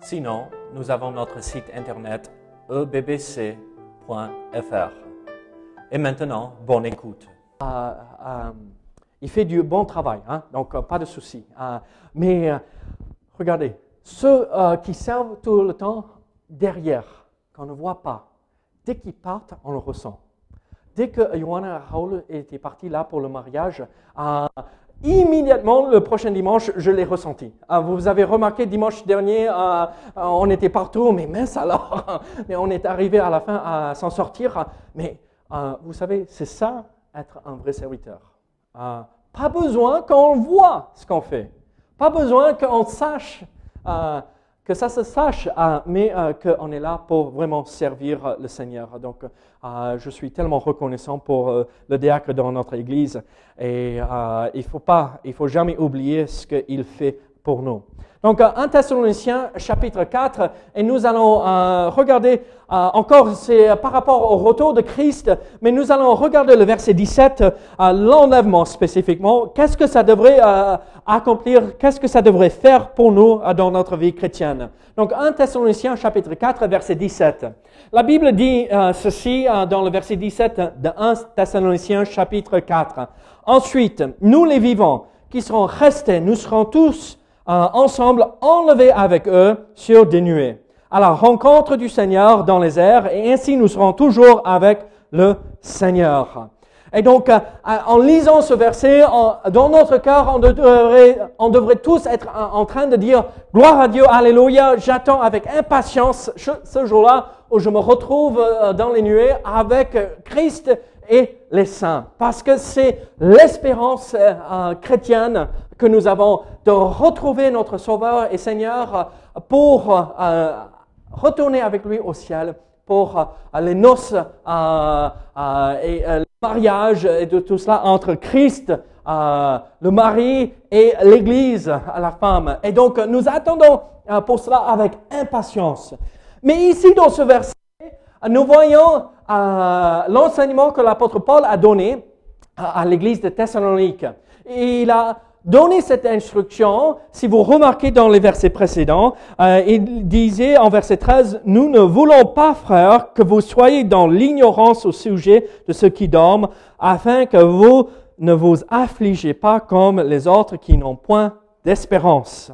Sinon, nous avons notre site internet ebbc.fr. Et maintenant, bonne écoute. Euh, euh, il fait du bon travail, hein, donc euh, pas de souci. Mais regardez, ceux qui servent tout le temps derrière, qu'on ne voit pas, dès qu'ils partent, on le ressent. Dès que Johanna Raoul était partie là pour le mariage, immédiatement le prochain dimanche, je l'ai ressenti. Euh, vous avez remarqué dimanche dernier, euh, euh, on était partout, mais mince alors, mais on est arrivé à la fin à s'en sortir. Mais euh, vous savez, c'est ça être un vrai serviteur. Pas besoin qu'on voit ce qu'on fait. Pas besoin qu'on sache, que ça se sache, euh, mais euh, qu'on est là pour vraiment servir euh, le Seigneur. Donc, je suis tellement reconnaissant pour le diacre dans notre Église. Et il faut pas, il faut jamais oublier ce qu'il fait nous. Donc, euh, 1 Thessaloniciens chapitre 4, et nous allons euh, regarder euh, encore, c'est par rapport au retour de Christ, mais nous allons regarder le verset 17, euh, l'enlèvement spécifiquement. Qu'est-ce que ça devrait euh, accomplir, qu'est-ce que ça devrait faire pour nous euh, dans notre vie chrétienne? Donc, 1 Thessaloniciens chapitre 4, verset 17. La Bible dit euh, ceci euh, dans le verset 17 de 1 Thessaloniciens chapitre 4. Ensuite, nous les vivants qui serons restés, nous serons tous euh, ensemble enlevés avec eux sur des nuées, à la rencontre du Seigneur dans les airs, et ainsi nous serons toujours avec le Seigneur. Et donc, euh, en lisant ce verset, dans notre cœur, on devrait, on devrait tous être en, train de dire gloire à Dieu, alléluia, j'attends avec impatience ce, ce jour-là où je me retrouve euh, dans les nuées avec euh, Christ et les saints. Parce que c'est l'espérance euh, euh, chrétienne que nous avons de retrouver notre Sauveur et Seigneur pour euh, retourner avec lui au ciel pour les noces et le mariage et de tout cela entre Christ, le mari et l'Église, la femme. Et donc nous attendons pour cela avec impatience. Mais ici dans ce verset, nous voyons euh, l'enseignement que l'apôtre Paul a donné à, à l'Église de Thessalonique. Il a donné cette instruction, si vous remarquez dans les versets précédents, euh, il disait en verset 13, Nous ne voulons pas, frères, que vous soyez dans l'ignorance au sujet de ceux qui dorment, afin que vous ne vous affligez pas comme les autres qui n'ont point d'espérance.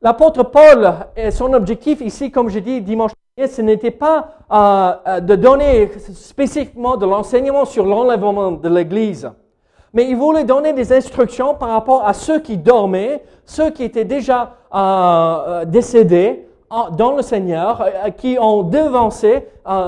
L'apôtre Paul, et son objectif ici, comme je dis dimanche dernier, ce n'était pas euh, euh, de donner spécifiquement de l'enseignement sur l'enlèvement de l'Église, mais il voulait donner des instructions par rapport à ceux qui dormaient, ceux qui étaient déjà euh, décédés dans le Seigneur, qui ont devancé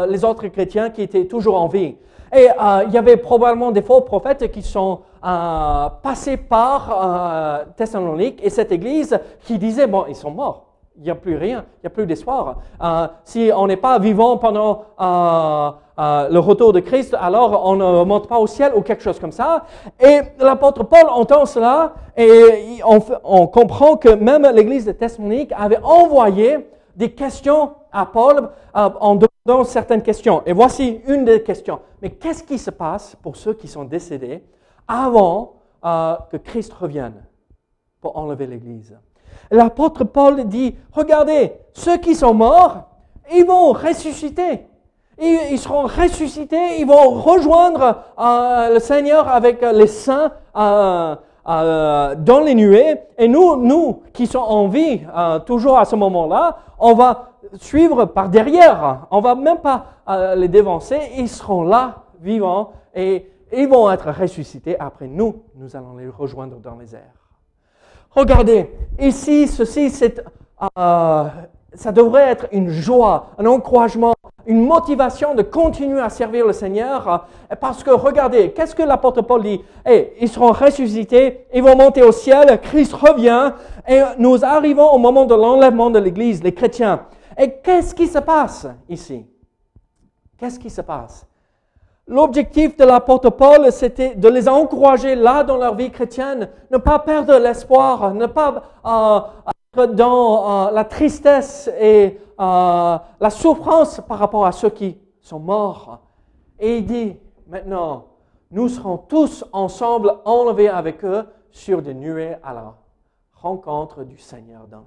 les autres chrétiens qui étaient toujours en vie. Et il y avait probablement des faux prophètes qui sont passés par Thessalonique et cette église qui disaient, bon, ils sont morts. Il n'y a plus rien, il n'y a plus d'espoir. Euh, si on n'est pas vivant pendant euh, euh, le retour de Christ, alors on ne monte pas au ciel ou quelque chose comme ça. Et l'apôtre Paul entend cela et on, on comprend que même l'église de Thessalonique avait envoyé des questions à Paul en demandant certaines questions. Et voici une des questions. Mais qu'est-ce qui se passe pour ceux qui sont décédés avant que Christ revienne pour enlever l'Église? L'apôtre Paul dit, regardez, ceux qui sont morts, ils vont ressusciter. Ils, seront ressuscités, ils vont rejoindre euh, le Seigneur avec les saints euh, euh, dans les nuées. Et nous, nous qui sommes en vie, toujours à ce moment-là, on va suivre par derrière. On va même pas les dévancer. Ils seront là, vivants, et ils vont être ressuscités. Après nous, nous allons les rejoindre dans les airs. Regardez, ici, ceci, euh, ça devrait être une joie, un encouragement, une motivation de continuer à servir le Seigneur. Parce que regardez, qu'est-ce que l'apôtre Paul dit? Eh, Ils seront ressuscités, ils vont monter au ciel, Christ revient, et nous arrivons au moment de l'enlèvement de l'Église, les chrétiens. Et qu'est-ce qui se passe ici? Qu'est-ce qui se passe? L'objectif de l'apôtre Paul, c'était de les encourager là dans leur vie chrétienne, ne pas perdre l'espoir, ne pas euh, être dans euh, la tristesse et euh, la souffrance par rapport à ceux qui sont morts. Et il dit, maintenant, nous serons tous ensemble enlevés avec eux sur des nuées à la rencontre du Seigneur dans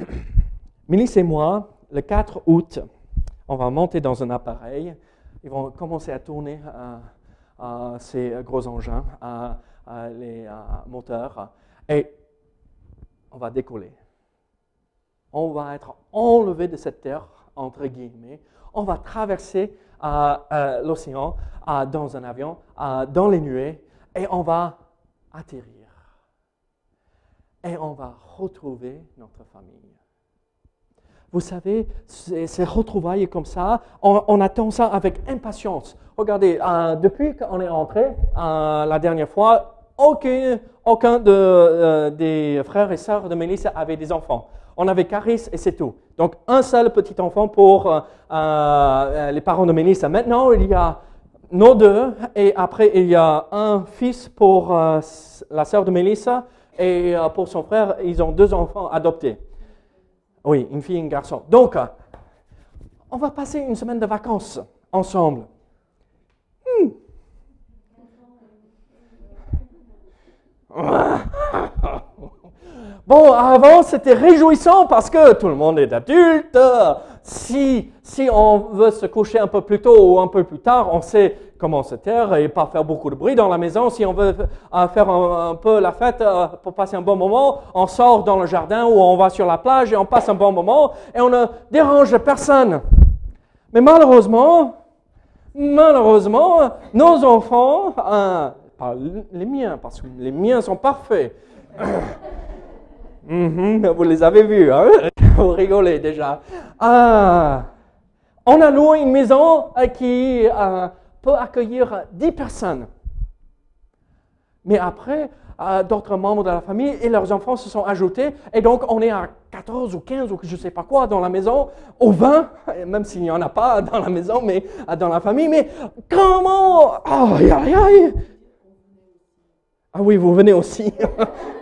les airs. Mélisse et moi, le 4 août, on va monter dans un appareil. Ils vont commencer à tourner euh, euh, ces gros engins, euh, les moteurs, et on va décoller. On va être enlevé de cette terre, entre guillemets. On va traverser l'océan dans un avion, dans les nuées, et on va atterrir. Et on va retrouver notre famille. Vous savez, ces retrouvailles comme ça, on, attend ça avec impatience. Regardez, euh, depuis qu'on est rentré euh, la dernière fois, aucun, aucun de, euh, des frères et sœurs de Mélissa avait des enfants. On avait Caris et c'est tout. Donc un seul petit enfant pour les parents de Mélissa. Maintenant, il y a nos deux et après il y a un fils pour la sœur de Mélissa et pour son frère, ils ont deux enfants adoptés. Oui, une fille et un garçon. Donc, on va passer une semaine de vacances ensemble. Hmm. Bon, avant, c'était réjouissant parce que tout le monde est adulte. Si, si on veut se coucher un peu plus tôt ou un peu plus tard, on sait comment se taire et pas faire beaucoup de bruit dans la maison. Si on veut euh, faire un, peu la fête euh, pour passer un bon moment, on sort dans le jardin ou on va sur la plage et on passe un bon moment et on ne dérange personne. Mais malheureusement, malheureusement, nos enfants, euh, pas les miens, parce que les miens sont parfaits. Mhm, vous les avez vus, hein? vous rigolez déjà. on a loué une maison qui peut accueillir 10 personnes. Mais après, euh, d'autres membres de la famille et leurs enfants se sont ajoutés. Et donc, on est à 14 ou 15 ou je ne sais pas quoi dans la maison, au 20, même s'il n'y en a pas dans la maison, mais euh, dans la famille. Mais comment? Aïe, aïe, aïe Ah oui, vous venez aussi.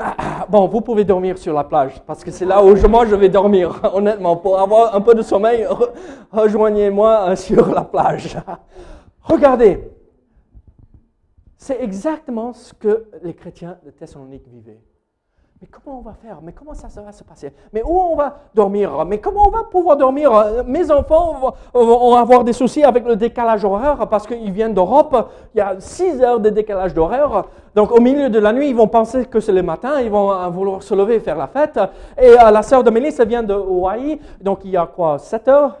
Bon, vous pouvez dormir sur la plage, parce que c'est là où je, moi je vais dormir, honnêtement. Pour avoir un peu de sommeil, rejoignez-moi euh, sur la plage. Regardez, c'est exactement ce que les chrétiens de Thessalonique vivaient. Mais comment on va faire? Mais comment ça, va se passer? Mais où on va dormir? Mais comment on va pouvoir dormir? Mes enfants vont, avoir des soucis avec le décalage horaire parce qu'ils viennent d'Europe. Il y a 6 heures de décalage d'horaire. Donc au milieu de la nuit, ils vont penser que c'est le matin. Ils vont vouloir se lever et faire la fête. Et euh, la sœur de Mélisse vient de Hawaï. Donc il y a quoi? 7 heures?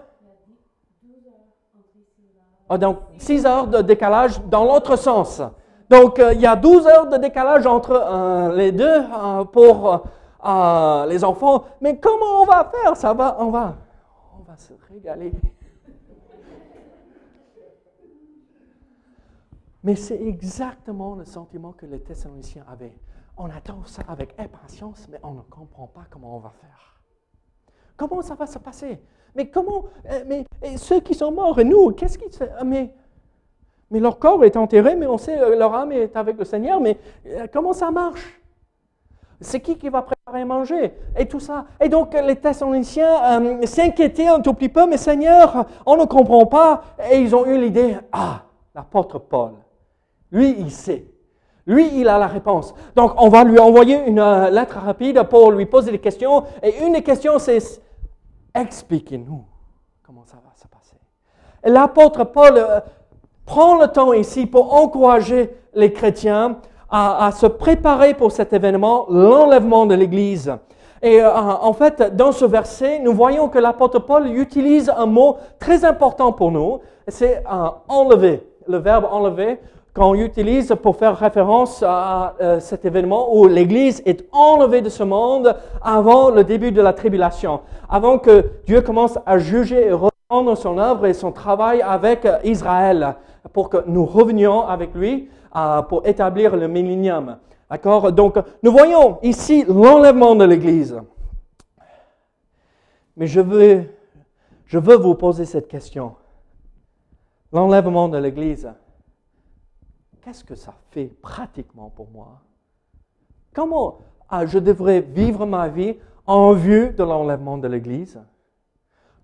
Ah, donc 6 heures de décalage dans l'autre sens. Donc, euh, il y a 12 heures de décalage entre euh, les deux euh, pour les enfants. Mais comment on va faire? Ça va, on va, on va se régaler. Mais c'est exactement le sentiment que les Thessaloniciens avaient. On attend ça avec impatience, mais on ne comprend pas comment on va faire. Comment ça va se passer? Mais comment Mais ceux qui sont morts et nous, qu'est-ce qui se Mais mais leur corps est enterré, mais on sait euh, leur âme est avec le Seigneur. Mais euh, comment ça marche? C'est qui qui va préparer à manger? Et tout ça. Et donc les Thessaloniciens euh, s'inquiétaient un tout petit peu, mais Seigneur, on ne comprend pas. Et ils ont eu l'idée, ah, l'apôtre Paul, lui, il sait. Lui, il a la réponse. Donc, on va lui envoyer une lettre rapide pour lui poser des questions. Et une des questions, c'est expliquez-nous comment ça va se passer. L'apôtre Paul prend le temps ici pour encourager les chrétiens à, se préparer pour cet événement, l'enlèvement de l'Église. Et euh, en fait, dans ce verset, nous voyons que l'apôtre Paul utilise un mot très important pour nous, c'est enlever. Le verbe enlever qu'on utilise pour faire référence à euh, cet événement où l'Église est enlevée de ce monde avant le début de la tribulation, avant que Dieu commence à juger et son œuvre et son travail avec Israël, pour que nous revenions avec lui euh, pour établir le millénium. D'accord? Donc, nous voyons ici l'enlèvement de l'Église. Mais je veux, je veux vous poser cette question. L'enlèvement de l'Église, qu'est-ce que ça fait pratiquement pour moi? Comment ah, je devrais vivre ma vie en vue de l'enlèvement de l'Église?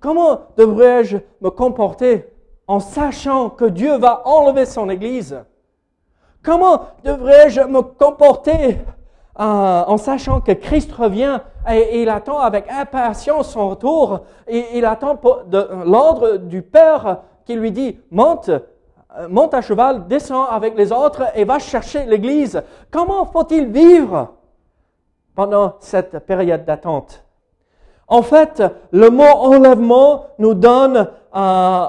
Comment devrais-je me comporter en sachant que Dieu va enlever son Église? Comment devrais-je me comporter euh, en sachant que Christ revient et, il attend avec impatience son retour et il attend l'ordre du Père qui lui dit monte, euh, monte à cheval, descends avec les autres et va chercher l'Église. Comment faut-il vivre pendant cette période d'attente? En fait, le mot enlèvement nous donne euh,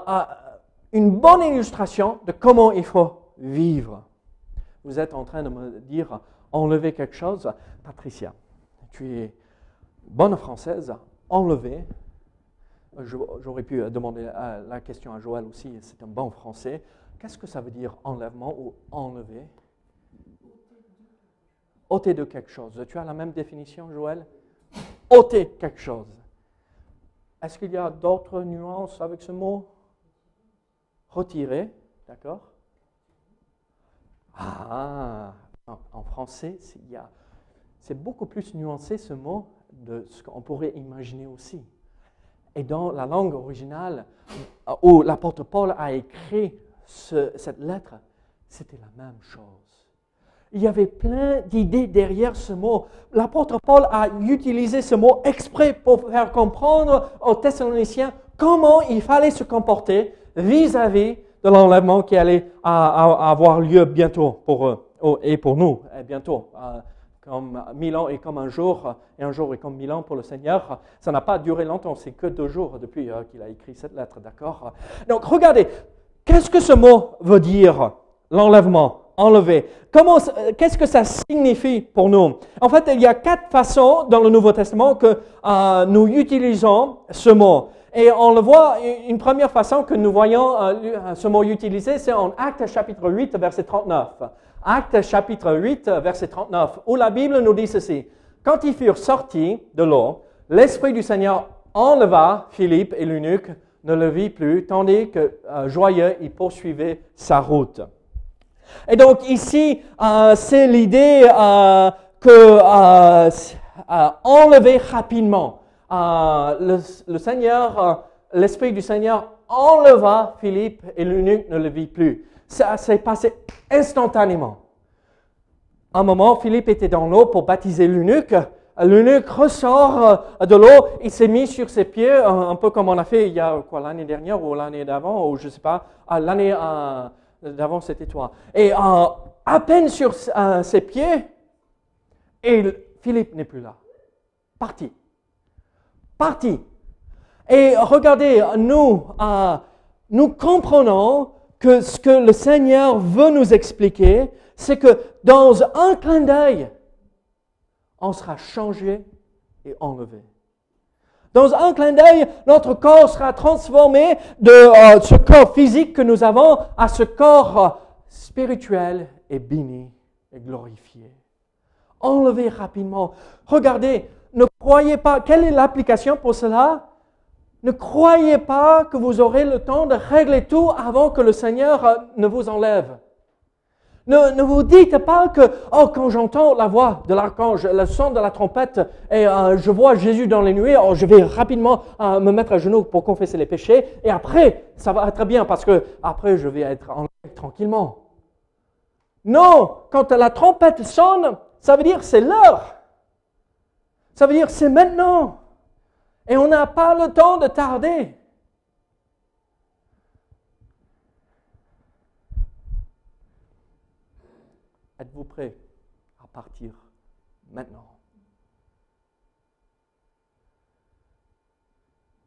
une bonne illustration de comment il faut vivre. Vous êtes en train de me dire enlever quelque chose. Patricia, tu es bonne française, enlever. J'aurais pu demander la question à Joël aussi, c'est un bon français. Qu'est-ce que ça veut dire enlèvement ou enlever? Ôter de quelque chose. Tu as la même définition, Joël? Ôter quelque chose. Est-ce qu'il y a d'autres nuances avec ce mot? Retirer, d'accord? Ah, en français, c'est beaucoup plus nuancé ce mot de ce qu'on pourrait imaginer aussi. Et dans la langue originale, où l'apôtre Paul a écrit cette lettre, c'était la même chose. Il y avait plein d'idées derrière ce mot. L'apôtre Paul a utilisé ce mot exprès pour faire comprendre aux Thessaloniciens comment il fallait se comporter vis-à-vis -vis de l'enlèvement qui allait avoir lieu bientôt pour eux et pour nous bientôt. Euh, comme mille ans et comme un jour, et un jour est comme mille ans pour le Seigneur. Ça n'a pas duré longtemps, c'est que deux jours depuis euh, qu'il a écrit cette lettre, d'accord? Donc regardez, qu'est-ce que ce mot veut dire L'enlèvement, enlever. Comment, qu'est-ce que ça signifie pour nous? En fait, il y a quatre façons dans le Nouveau Testament que euh, nous utilisons ce mot. Et on le voit, une première façon que nous voyons euh, ce mot utilisé, c'est en Actes chapitre 8, verset 39. Actes chapitre 8, verset 39, où la Bible nous dit ceci. Quand ils furent sortis de l'eau, l'Esprit du Seigneur enleva Philippe et l'eunuque, ne le vit plus, tandis que euh, joyeux, il poursuivait sa route. Et donc ici, euh, c'est l'idée que enlever rapidement. Euh, le, Seigneur, euh, l'Esprit du Seigneur enleva Philippe et l'eunuque ne le vit plus. Ça s'est passé instantanément. Un moment, Philippe était dans l'eau pour baptiser l'eunuque. L'eunuque ressort euh, de l'eau, il s'est mis sur ses pieds, un peu comme on a fait il y a quoi l'année dernière ou l'année d'avant, ou je sais pas, l'année d'avant c'était toi. Et à peine sur ses pieds, et Philippe n'est plus là, parti parti. Et regardez, euh, nous comprenons que ce que le Seigneur veut nous expliquer, c'est que dans un clin d'œil, on sera changé et enlevé. Dans un clin d'œil, notre corps sera transformé de euh, ce corps physique que nous avons à ce corps euh, spirituel et béni et glorifié. Enlevé rapidement. Regardez, ne croyez pas, quelle est l'application pour cela? Ne croyez pas que vous aurez le temps de régler tout avant que le Seigneur euh, ne vous enlève. Ne, vous dites pas que, oh, quand j'entends la voix de l'archange, le son de la trompette, et euh, je vois Jésus dans les nuées, oh, je vais rapidement euh, me mettre à genoux pour confesser les péchés, et après, ça va être bien, parce que après, je vais être en tranquillement. Non, quand la trompette sonne, ça veut dire c'est l'heure. Ça veut dire c'est maintenant. Et on n'a pas le temps de tarder. Êtes-vous prêt à partir maintenant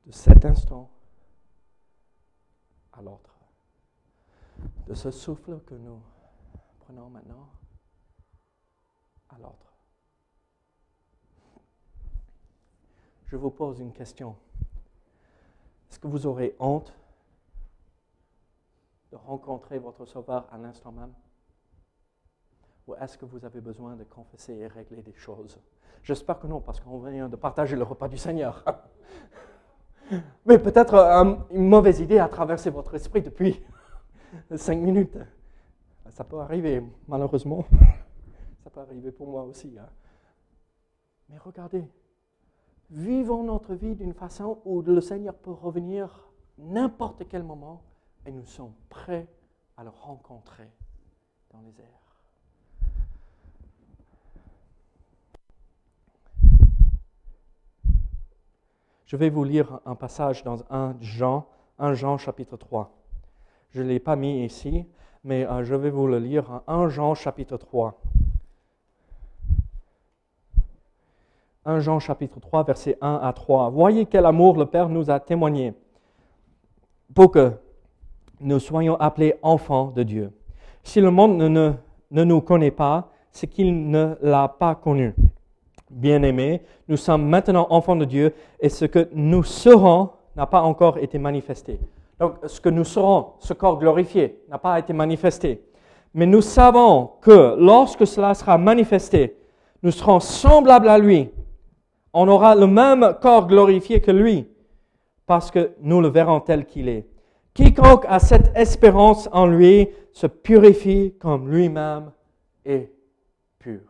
De cet instant à l'autre? De ce souffle que nous prenons maintenant à l'autre. Je vous pose une question. Est-ce que vous aurez honte de rencontrer votre Sauveur à l'instant même? Ou est-ce que vous avez besoin de confesser et régler des choses? J'espère que non, parce qu'on vient de partager le repas du Seigneur. Mais peut-être euh, une mauvaise idée a traversé votre esprit depuis cinq minutes. Ça peut arriver, malheureusement. Ça peut arriver pour moi aussi. Hein. Mais regardez, vivons notre vie d'une façon où le Seigneur peut revenir n'importe quel moment et nous sommes prêts à le rencontrer dans les airs. Je vais vous lire un passage dans 1 Jean, 1 Jean chapitre 3. Je ne l'ai pas mis ici, mais euh, je vais vous le lire. 1 Jean chapitre 3. 1 Jean chapitre 3, versets 1 à 3. Voyez quel amour le Père nous a témoigné pour que nous soyons appelés enfants de Dieu. Si le monde ne, ne nous connaît pas, c'est qu'il ne l'a pas connu bien-aimés, nous sommes maintenant enfants de Dieu et ce que nous serons n'a pas encore été manifesté. Donc, ce que nous serons, ce corps glorifié, n'a pas été manifesté. Mais nous savons que lorsque cela sera manifesté, nous serons semblables à lui. On aura le même corps glorifié que lui, parce que nous le verrons tel qu'il est. Quiconque a cette espérance en lui se purifie comme lui-même est pur.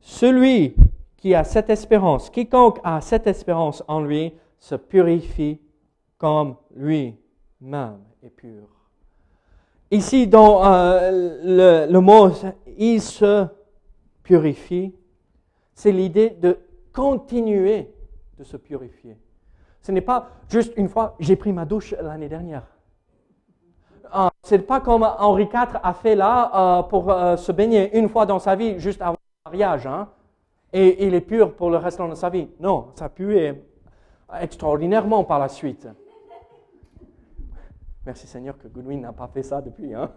Celui qui a cette espérance, quiconque a cette espérance en lui, se purifie comme lui-même est pur. Ici, dans euh, le, mot il se purifie, c'est l'idée de continuer de se purifier. Ce n'est pas juste une fois, j'ai pris ma douche l'année dernière. Euh, Ce n'est pas comme Henri IV a fait là euh, pour se baigner une fois dans sa vie, juste avant hein, et il est pur pour le restant de sa vie. Non, ça a pu extraordinairement par la suite. Merci Seigneur que Goodwin n'a pas fait ça depuis. Hein.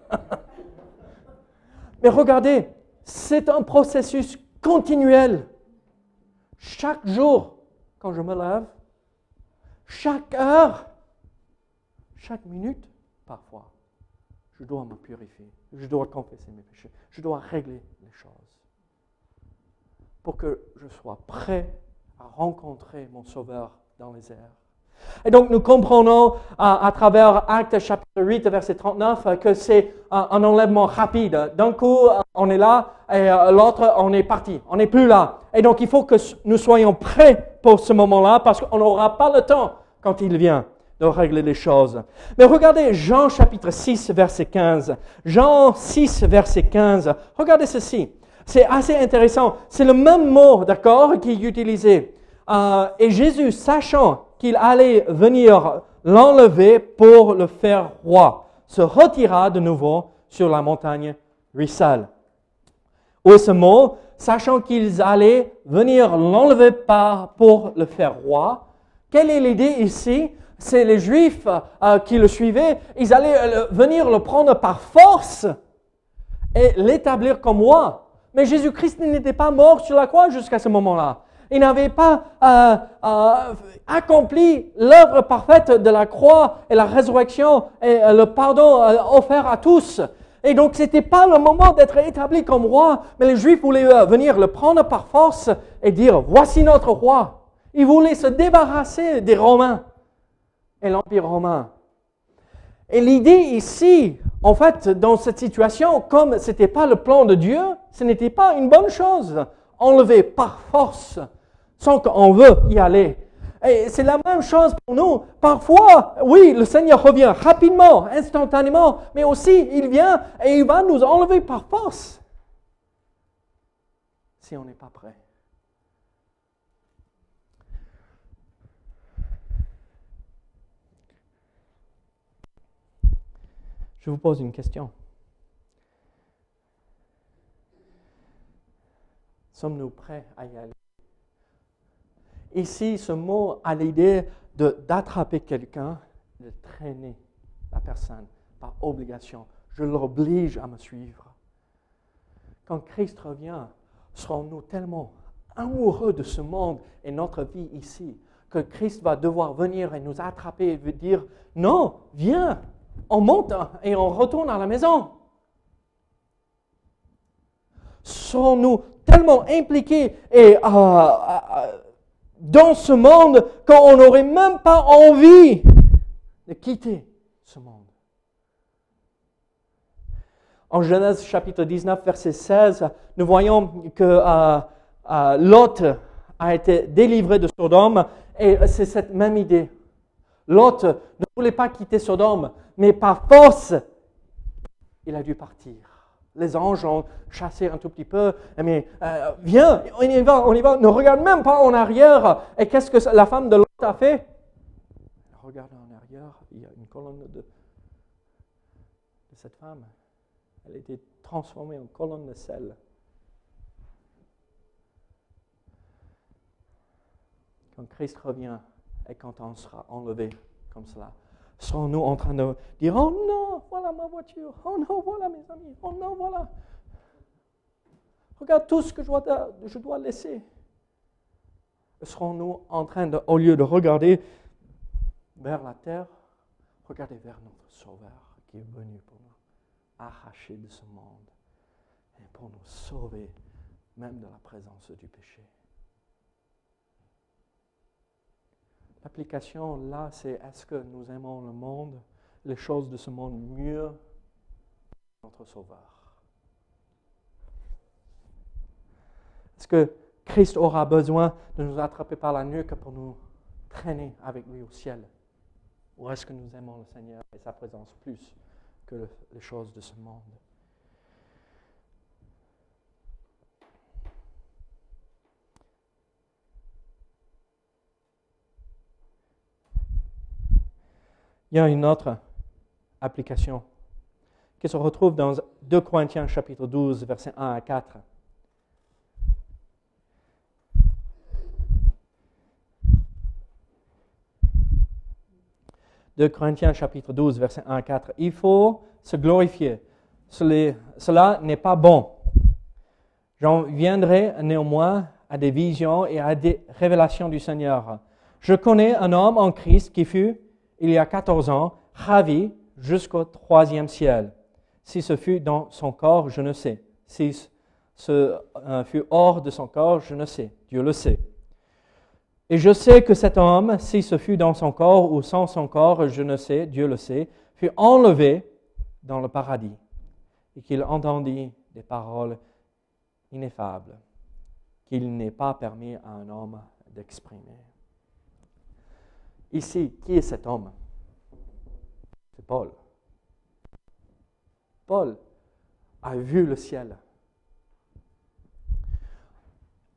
Mais regardez, c'est un processus continuel. Chaque jour, quand je me lève, chaque heure, chaque minute, parfois, je dois me purifier, je dois confesser mes péchés, je dois régler les choses pour que je sois prêt à rencontrer mon Sauveur dans les airs. Et donc nous comprenons à, travers Actes chapitre 8, verset 39, que c'est un, enlèvement rapide. D'un coup, on est là et euh, l'autre, on est parti. On n'est plus là. Et donc il faut que nous soyons prêts pour ce moment-là parce qu'on n'aura pas le temps quand il vient de régler les choses. Mais regardez Jean chapitre 6, verset 15. Jean 6, verset 15. Regardez ceci. C'est assez intéressant. C'est le même mot, d'accord, qui est utilisé. Euh, et Jésus, sachant qu'il allait venir l'enlever pour le faire roi, se retira de nouveau sur la montagne Rissal. Ou ce mot, sachant qu'ils allaient venir l'enlever pour le faire roi, quelle est l'idée ici? C'est les Juifs euh, qui le suivaient, ils allaient euh, venir le prendre par force et l'établir comme roi. Mais Jésus-Christ n'était pas mort sur la croix jusqu'à ce moment-là. Il n'avait pas euh, euh, accompli l'œuvre parfaite de la croix et la résurrection et euh, le pardon offert à tous. Et donc, ce n'était pas le moment d'être établi comme roi, mais les Juifs voulaient venir le prendre par force et dire, voici notre roi. Ils voulaient se débarrasser des Romains et l'Empire romain. Et l'idée ici, en fait, dans cette situation, comme ce n'était pas le plan de Dieu, ce n'était pas une bonne chose. Enlever par force, sans qu'on veut y aller. Et c'est la même chose pour nous. Parfois, oui, le Seigneur revient rapidement, instantanément, mais aussi il vient et il va nous enlever par force. Si on n'est pas prêt. Je vous pose une question. Sommes-nous prêts à y aller? Ici, ce mot a l'idée d'attraper quelqu'un, de traîner la personne par obligation Je l'oblige à me suivre. Quand Christ revient, serons-nous tellement amoureux de ce monde et notre vie ici que Christ va devoir venir et nous attraper et dire, non, viens, on monte et on retourne à la maison. Sommes-nous tellement impliqués euh, euh, dans ce monde qu'on n'aurait même pas envie de quitter ce monde. En Genèse chapitre 19, verset 16, nous voyons que euh, Lot a été délivré de Sodome et c'est cette même idée. Lot ne voulait pas quitter Sodome, mais par force, il a dû partir. Les anges l'ont chassé un tout petit peu, mais euh, viens, on y va, on y va, ne regarde même pas en arrière. Et qu'est-ce que la femme de Lot a fait? Regarde en arrière, il y a une colonne de, de cette femme. Elle a été transformée en colonne de sel. Quand Christ revient et quand on sera enlevé comme cela, serons-nous en train de dire Oh non, voilà ma voiture, oh non, voilà mes amis, oh non, voilà. Regarde tout ce que je dois, laisser. Serons-nous en train de, au lieu de regarder vers la terre, regarder vers notre Sauveur qui est venu pour nous arracher de ce monde et pour nous sauver même de la présence du péché? L'application là, c'est est-ce que nous aimons le monde, les choses de ce monde mieux que notre Sauveur? Est-ce que Christ aura besoin de nous attraper par la nuque pour nous traîner avec lui au ciel? Ou est-ce que nous aimons le Seigneur et sa présence plus que les choses de ce monde? Il y a une autre application qui se retrouve dans 2 Corinthiens chapitre 12, versets 1 à 4. de Corinthiens chapitre 12, verset 1 à 4. Il faut se glorifier. Cela n'est pas bon. J'en viendrai néanmoins à des visions et à des révélations du Seigneur. Je connais un homme en Christ qui fut, il y a 14 ans, ravi jusqu'au troisième ciel. Si ce fut dans son corps, je ne sais. Si ce euh, fut hors de son corps, je ne sais. Dieu le sait. Et je sais que cet homme, si ce fut dans son corps ou sans son corps, je ne sais, Dieu le sait, fut enlevé dans le paradis et qu'il entendit des paroles ineffables qu'il n'est pas permis à un homme d'exprimer. Ici, qui est cet homme? C'est Paul. Paul a vu le ciel.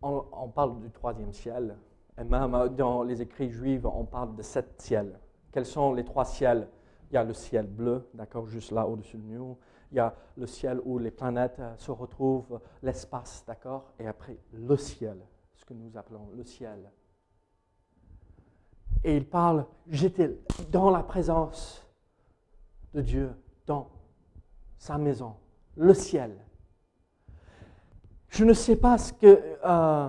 On, parle du troisième ciel, et même dans les écrits juifs, on parle de sept ciels. Quels sont les trois ciels? Il y a le ciel bleu, d'accord, juste là au-dessus de nous. Il y a le ciel où les planètes se retrouvent, l'espace, d'accord Et après, le ciel, ce que nous appelons le ciel. Et il parle, j'étais dans la présence de Dieu, dans sa maison, le ciel. Je ne sais pas. Euh,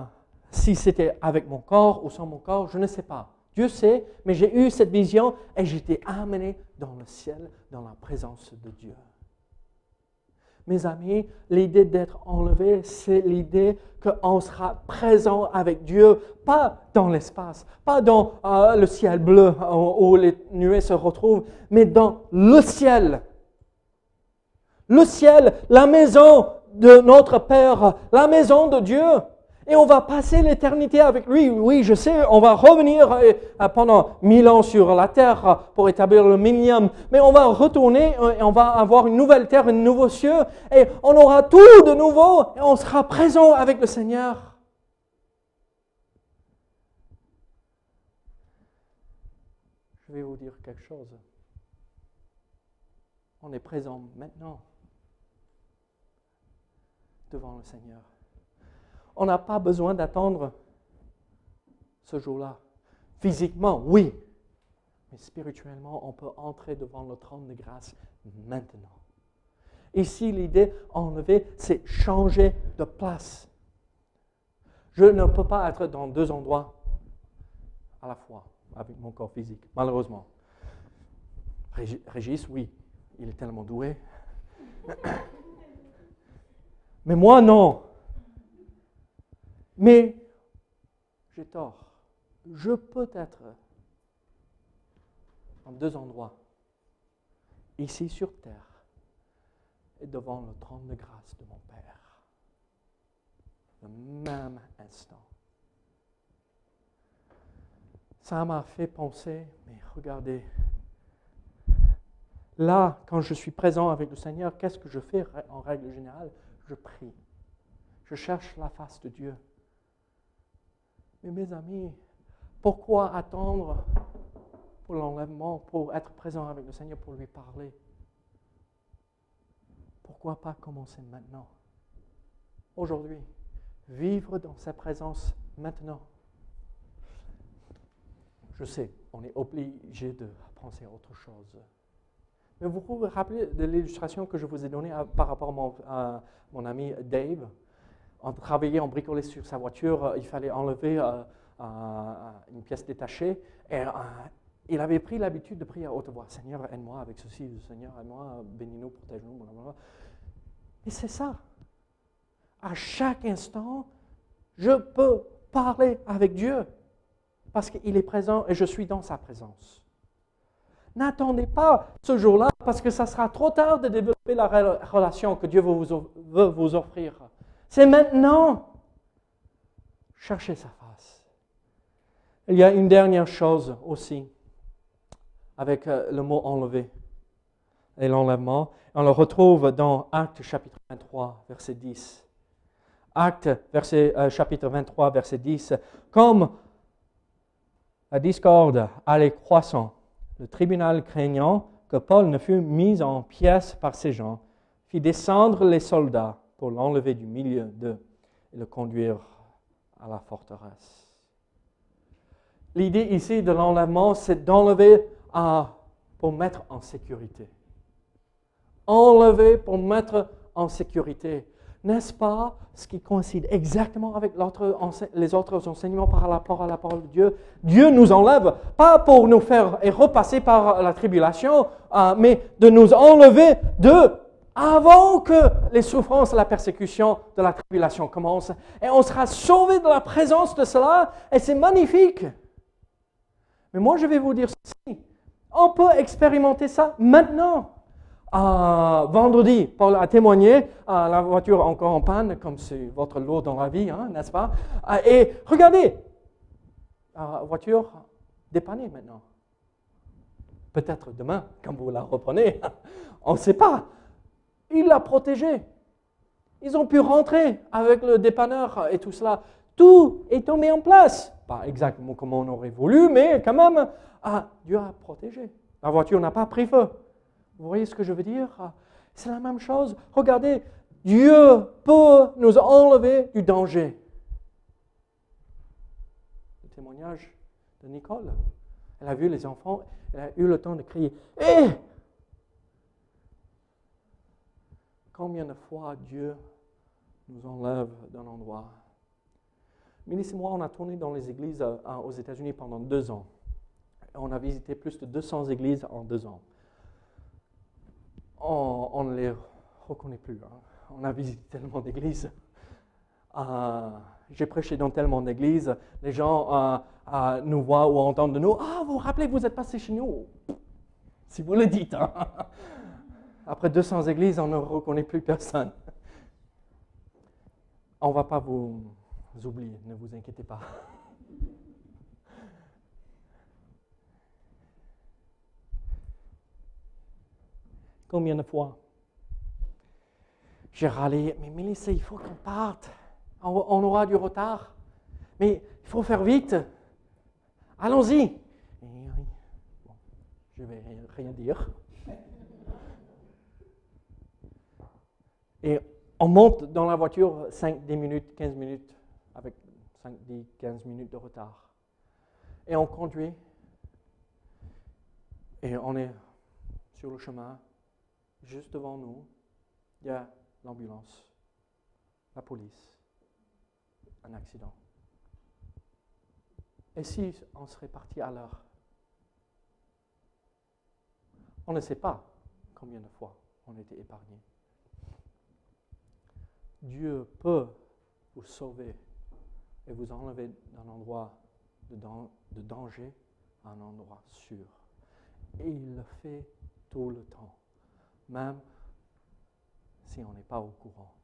si c'était avec mon corps ou sans mon corps, je ne sais pas. Dieu sait, mais j'ai eu cette vision et j'étais amené dans le ciel, dans la présence de Dieu. Mes amis, l'idée d'être enlevé, c'est l'idée qu'on sera présent avec Dieu, pas dans l'espace, pas dans euh, le ciel bleu où les nuées se retrouvent, mais dans le ciel. Le ciel, la maison de notre Père, la maison de Dieu et on va passer l'éternité avec lui. Oui, je sais, on va revenir euh, pendant mille ans sur la terre pour établir le millénium, mais on va retourner euh, et on va avoir une nouvelle terre, un nouveau cieux, et on aura tout de nouveau et on sera présent avec le Seigneur. Je vais vous dire quelque chose. On est présent maintenant devant le Seigneur. On n'a pas besoin d'attendre ce jour-là. Physiquement, oui. Mais spirituellement, on peut entrer devant le trône de grâce maintenant. Ici, l'idée enlever, c'est changer de place. Je ne peux pas être dans deux endroits à la fois avec mon corps physique, malheureusement. Régis, oui, il est tellement doué. Mais moi, non. Mais j'ai tort. Je peux être en deux endroits, ici sur terre et devant le trône de grâce de mon Père. Le même instant. Ça m'a fait penser, mais regardez, là, quand je suis présent avec le Seigneur, qu'est-ce que je fais en règle générale? Je prie. Je cherche la face de Dieu. Mais mes amis, pourquoi attendre pour l'enlèvement, pour être présent avec le Seigneur, pour lui parler? Pourquoi pas commencer maintenant? Aujourd'hui, vivre dans sa présence maintenant. Je sais, on est obligé de penser à autre chose. Mais vous vous rappeler de l'illustration que je vous ai donnée par rapport à mon, ami Dave? On travaillait, on bricolait sur sa voiture, euh, il fallait enlever euh, une pièce détachée. Et euh, il avait pris l'habitude de prier à haute voix Seigneur, aide-moi avec ceci, Seigneur, aide-moi, bénis-nous, protège-nous. Et c'est ça. À chaque instant, je peux parler avec Dieu parce qu'il est présent et je suis dans sa présence. N'attendez pas ce jour-là parce que ça sera trop tard de développer la relation que Dieu veut vous offrir. C'est maintenant. Cherchez sa face. Il y a une dernière chose aussi avec euh, le mot enlever et l'enlèvement. On le retrouve dans Actes chapitre 23, verset 10. Actes verset, euh, chapitre 23, verset 10. Comme la discorde allait croissant, le tribunal craignant que Paul ne fût mis en pièces par ces gens, fit descendre les soldats pour l'enlever du milieu d'eux et le conduire à la forteresse. L'idée ici de l'enlèvement, c'est d'enlever pour mettre en sécurité. Enlever pour mettre en sécurité. N'est-ce pas ce qui coïncide exactement avec les autres enseignements par rapport à la parole de Dieu? Dieu nous enlève, pas pour nous faire et repasser par la tribulation, euh, mais de nous enlever de avant que les souffrances, la persécution de la tribulation commencent. Et on sera sauvé de la présence de cela, et c'est magnifique. Mais moi, je vais vous dire ceci. On peut expérimenter ça maintenant. Vendredi, Paul a témoigné, la voiture encore en panne, comme c'est votre lot dans la vie, hein, n'est-ce pas? Euh, Et regardez, la voiture dépannée maintenant. Peut-être demain, quand vous la reprenez, on ne sait pas. Il l'a protégée. Ils ont pu rentrer avec le dépanneur et tout cela. Tout est tombé en place. Pas exactement comme on aurait voulu, mais quand même, ah, Dieu a protégé. La voiture n'a pas pris feu. Vous voyez ce que je veux dire? C'est la même chose. Regardez, Dieu peut nous enlever du danger. Le témoignage de Nicole. Elle a vu les enfants, elle a eu le temps de crier Hé Combien de fois Dieu nous enlève d'un endroit? Mélisse et moi, on a tourné dans les églises euh, aux États-Unis pendant deux ans. On a visité plus de 200 églises en deux ans on, ne les reconnaît plus. Hein. On a visité tellement d'églises. Euh, j'ai prêché dans tellement d'églises. Les gens euh, nous voient ou entendent de nous. Ah, vous vous rappelez, vous êtes passé chez nous. Si vous le dites. Hein. Après 200 églises, on ne reconnaît plus personne. On ne va pas vous oublier, ne vous inquiétez pas. Combien de fois? J'ai râlé, mais Mélissa, il faut qu'on parte. On, aura du retard. Mais il faut faire vite. Allons-y. je ne vais rien dire. Et on monte dans la voiture 5, 10 minutes, 15 minutes, avec 5, 10, 15 minutes de retard. Et on conduit. Et on est sur le chemin juste devant nous, il y a l'ambulance, la police, un accident. Et si on serait parti à l'heure? On ne sait pas combien de fois on était épargné. Dieu peut vous sauver et vous enlever d'un endroit de, danger à un endroit sûr. Et il le fait tout le temps, même si on n'est pas au courant.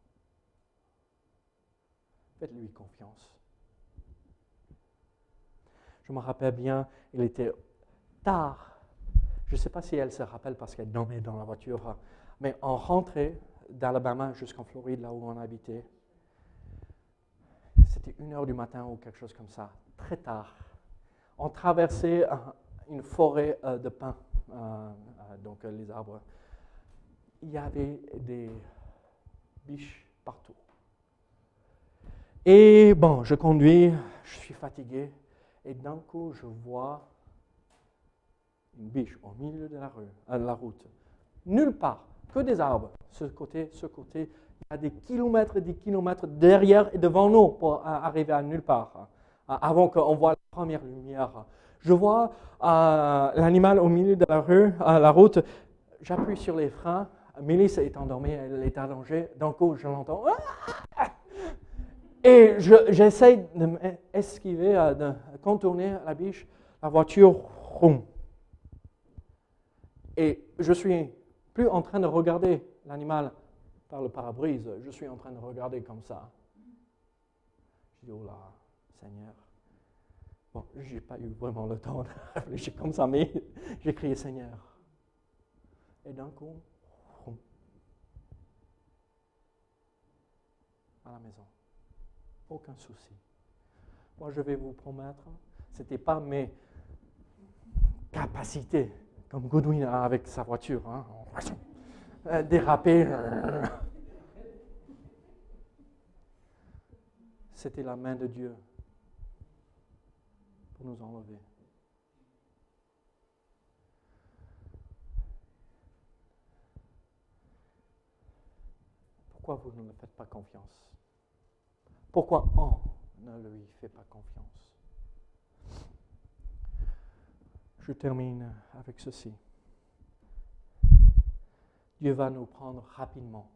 Faites-lui confiance. Je me rappelle bien, il était tard. Je ne sais pas si elle se rappelle parce qu'elle dormait dans la voiture, mais on rentrait d'Alabama jusqu'en Floride, là où on habitait. C'était une heure du matin ou quelque chose comme ça, très tard. On traversait une forêt euh, de pins, euh, euh, donc les arbres. Il y avait des biches partout. Et bon, je conduis, je suis fatigué, et d'un coup, je vois une biche au milieu de la, rue, la route. Nulle part, que des arbres. Ce côté, ce côté, il y a des kilomètres des kilomètres derrière et devant nous pour arriver à nulle part, avant qu'on voit la première lumière. Je vois euh, l'animal au milieu de la rue, à la route. J'appuie sur les freins. Mélisse est endormie, elle est allongée. D'un coup, je l'entends. Et j'essaie de m'esquiver, euh, de contourner la biche. La voiture. Et je suis plus en train de regarder l'animal par le pare-brise, je suis en train de regarder comme ça. Je dis, oh là, Seigneur, Bon, je n'ai pas eu vraiment le temps de réfléchir comme ça, mais j'ai crié Seigneur. Et d'un coup, à la maison. Aucun souci. Moi, je vais vous promettre, ce n'était pas mes capacités, comme Goodwin a avec sa voiture, hein, déraper. C'était la main de Dieu pour nous enlever. Pourquoi vous ne me faites pas confiance? Pourquoi on ne lui fait pas confiance? Je termine avec ceci. Dieu va nous prendre rapidement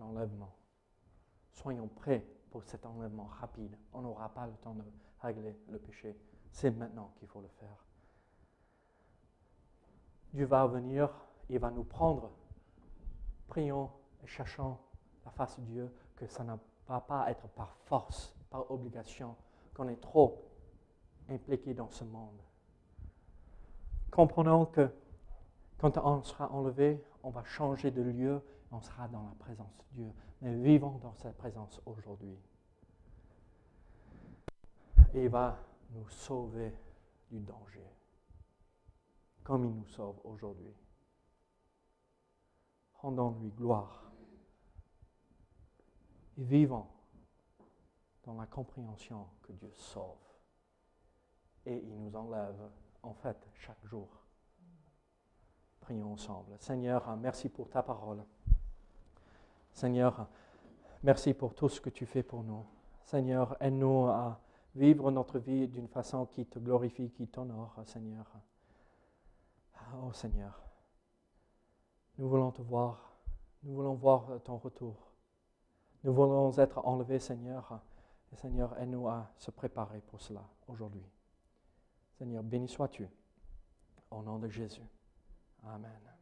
l'enlèvement. Soyons prêts pour cet enlèvement rapide. On n'aura pas le temps de régler le péché. C'est maintenant qu'il faut le faire. Dieu va venir, il va nous prendre. Prions et cherchons la face de Dieu, que ça ne va pas être par force, par obligation, qu'on est trop impliqué dans ce monde. Comprenons que quand on sera enlevé, on va changer de lieu, on sera dans la présence de Dieu. Mais vivons dans sa présence aujourd'hui et il va nous sauver du danger, comme il nous sauve aujourd'hui. Rendons-lui gloire et vivons dans la compréhension que Dieu sauve et il nous enlève en fait chaque jour. Ensemble. Seigneur, merci pour ta parole. Seigneur, merci pour tout ce que tu fais pour nous. Seigneur, aide-nous à vivre notre vie d'une façon qui te glorifie, qui t'honore, Seigneur. Oh Seigneur, nous voulons te voir, nous voulons voir ton retour. Nous voulons être enlevés, Seigneur. Et Seigneur, aide-nous à se préparer pour cela aujourd'hui. Seigneur, béni sois-tu. Au nom de Jésus. Amen.